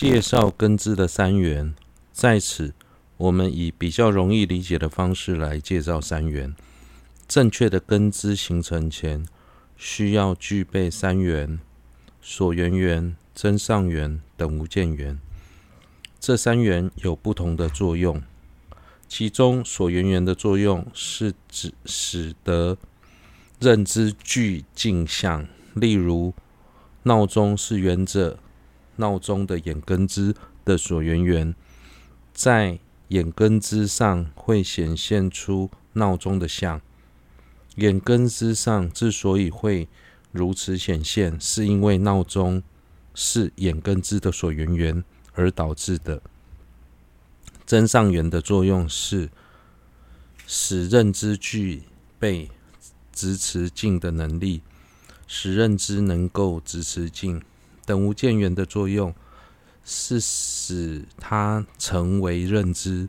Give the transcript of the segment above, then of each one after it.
介绍根支的三元，在此我们以比较容易理解的方式来介绍三元。正确的根支形成前，需要具备三元：所缘缘、增上缘、等无间缘。这三元有不同的作用，其中所缘缘的作用是指使得认知具镜像，例如闹钟是缘着。闹钟的眼根支的所缘缘，在眼根支上会显现出闹钟的像。眼根支上之所以会如此显现，是因为闹钟是眼根支的所缘缘而导致的。增上缘的作用是使认知具备直持境的能力，使认知能够直持境。等无间缘的作用是使它成为认知。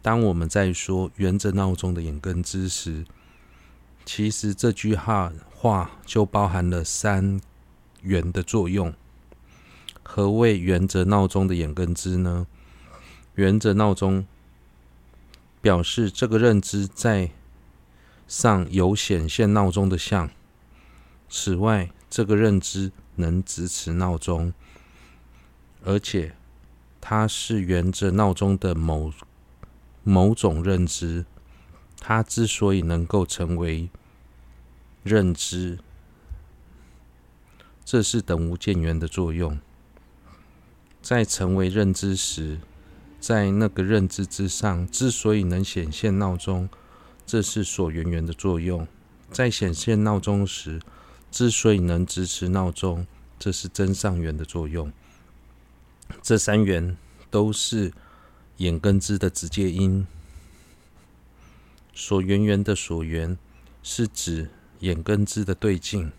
当我们在说缘着闹钟的眼根支时，其实这句话话就包含了三元的作用。何谓缘着闹钟的眼根支呢？缘着闹钟表示这个认知在上有显现闹钟的像。此外，这个认知。能支持闹钟，而且它是沿着闹钟的某某种认知。它之所以能够成为认知，这是等无间缘的作用。在成为认知时，在那个认知之上，之所以能显现闹钟，这是所缘缘的作用。在显现闹钟时，之所以能支持闹钟，这是真上缘的作用。这三元都是眼根支的直接因。所缘缘的所缘是指眼根支的对境，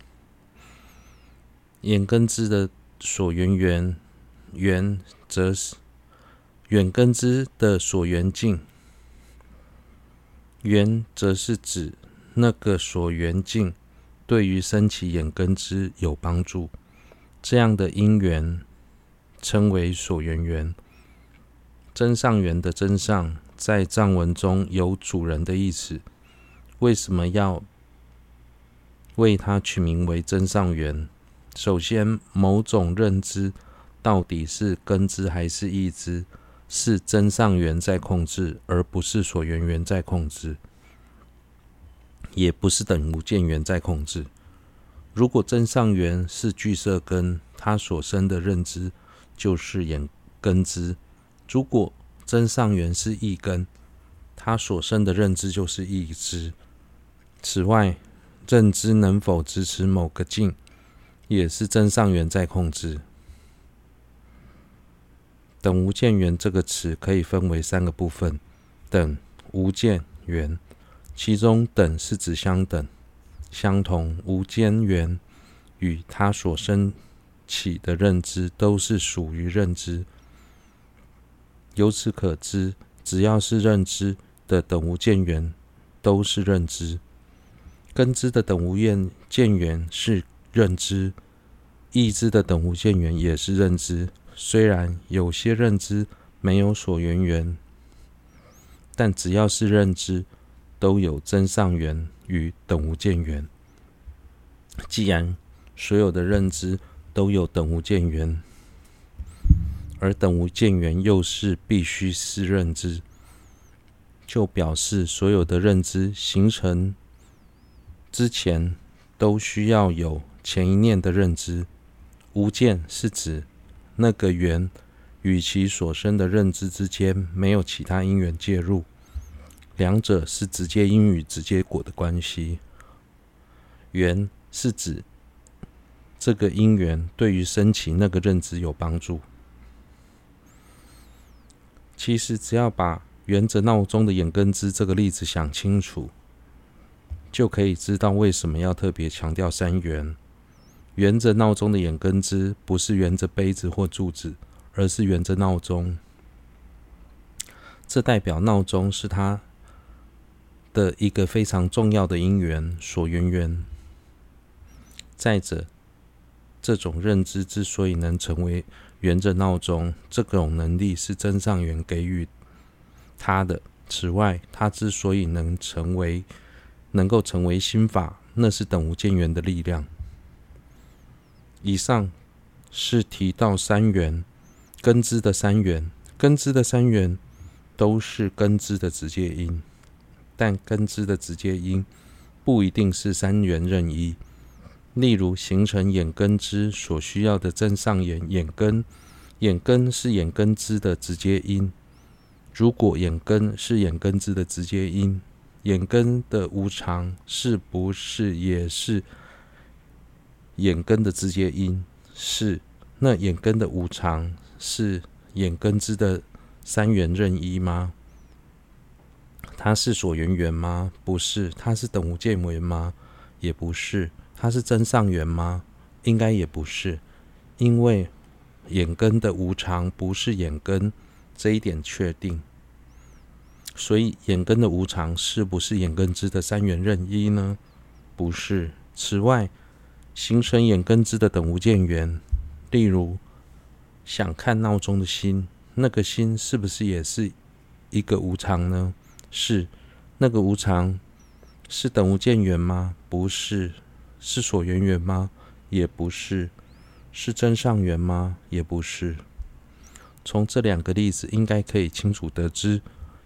眼根支的所缘缘缘则是眼根支的所缘境，缘则是指那个所缘境。对于升起眼根支有帮助，这样的因缘称为所缘缘。真上缘的真上，在藏文中有主人的意思。为什么要为它取名为真上缘？首先，某种认知到底是根支还是异支，是真上缘在控制，而不是所缘缘在控制。也不是等无间缘在控制。如果真上缘是具色根，它所生的认知就是眼根支；如果真上缘是异根，它所生的认知就是异支。此外，认知能否支持某个境，也是真上缘在控制。等无间缘这个词可以分为三个部分：等、无间、缘。其中等是指相等、相同，无间缘与它所生起的认知都是属于认知。由此可知，只要是认知的等无间缘都是认知。根知的等无间缘是认知，异知的等无间缘也是认知。虽然有些认知没有所缘缘，但只要是认知。都有增上缘与等无间缘。既然所有的认知都有等无间缘，而等无间缘又是必须是认知，就表示所有的认知形成之前都需要有前一念的认知。无间是指那个缘与其所生的认知之间没有其他因缘介入。两者是直接因与直接果的关系。缘是指这个因缘对于升起那个认知有帮助。其实只要把缘着闹钟的眼根支这个例子想清楚，就可以知道为什么要特别强调三元。缘着闹钟的眼根支不是缘着杯子或柱子，而是缘着闹钟。这代表闹钟是它。的一个非常重要的因缘所缘缘。再者，这种认知之所以能成为圆着闹钟这种能力是真上缘给予他的。此外，他之所以能成为，能够成为心法，那是等无间缘的力量。以上是提到三缘根知的三缘，根知的三缘都是根知的直接因，但根知的直接因不一定是三元任一。例如，形成眼根知所需要的正上缘眼根，眼根是眼根知的直接因。如果眼根是眼根知的直接因，眼根的无常是不是也是眼根的直接因？是。那眼根的无常是眼根知的三元任一吗？他是所缘缘吗？不是。他是等无间缘吗？也不是。他是真上缘吗？应该也不是，因为眼根的无常不是眼根，这一点确定。所以眼根的无常是不是眼根知的三缘任一呢？不是。此外，形成眼根知的等无间缘，例如想看闹钟的心，那个心是不是也是一个无常呢？是。那个无常是等无间缘吗？不是。是所缘缘吗？也不是。是真上缘吗？也不是。从这两个例子，应该可以清楚得知，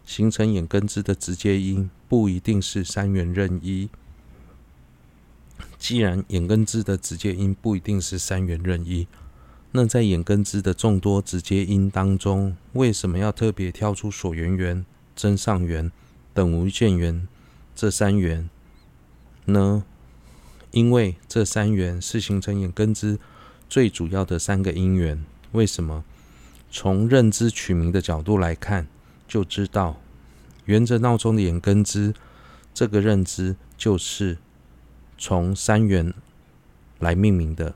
形成眼根知的直接因不一定是三缘任一。既然眼根知的直接因不一定是三缘任一，那在眼根知的众多直接因当中，为什么要特别挑出所缘缘、真上缘、等无间缘这三缘呢？因为这三缘是形成眼根知最主要的三个因缘。为什么？从认知取名的角度来看，就知道缘着闹钟的眼根知，这个认知就是从三缘来命名的。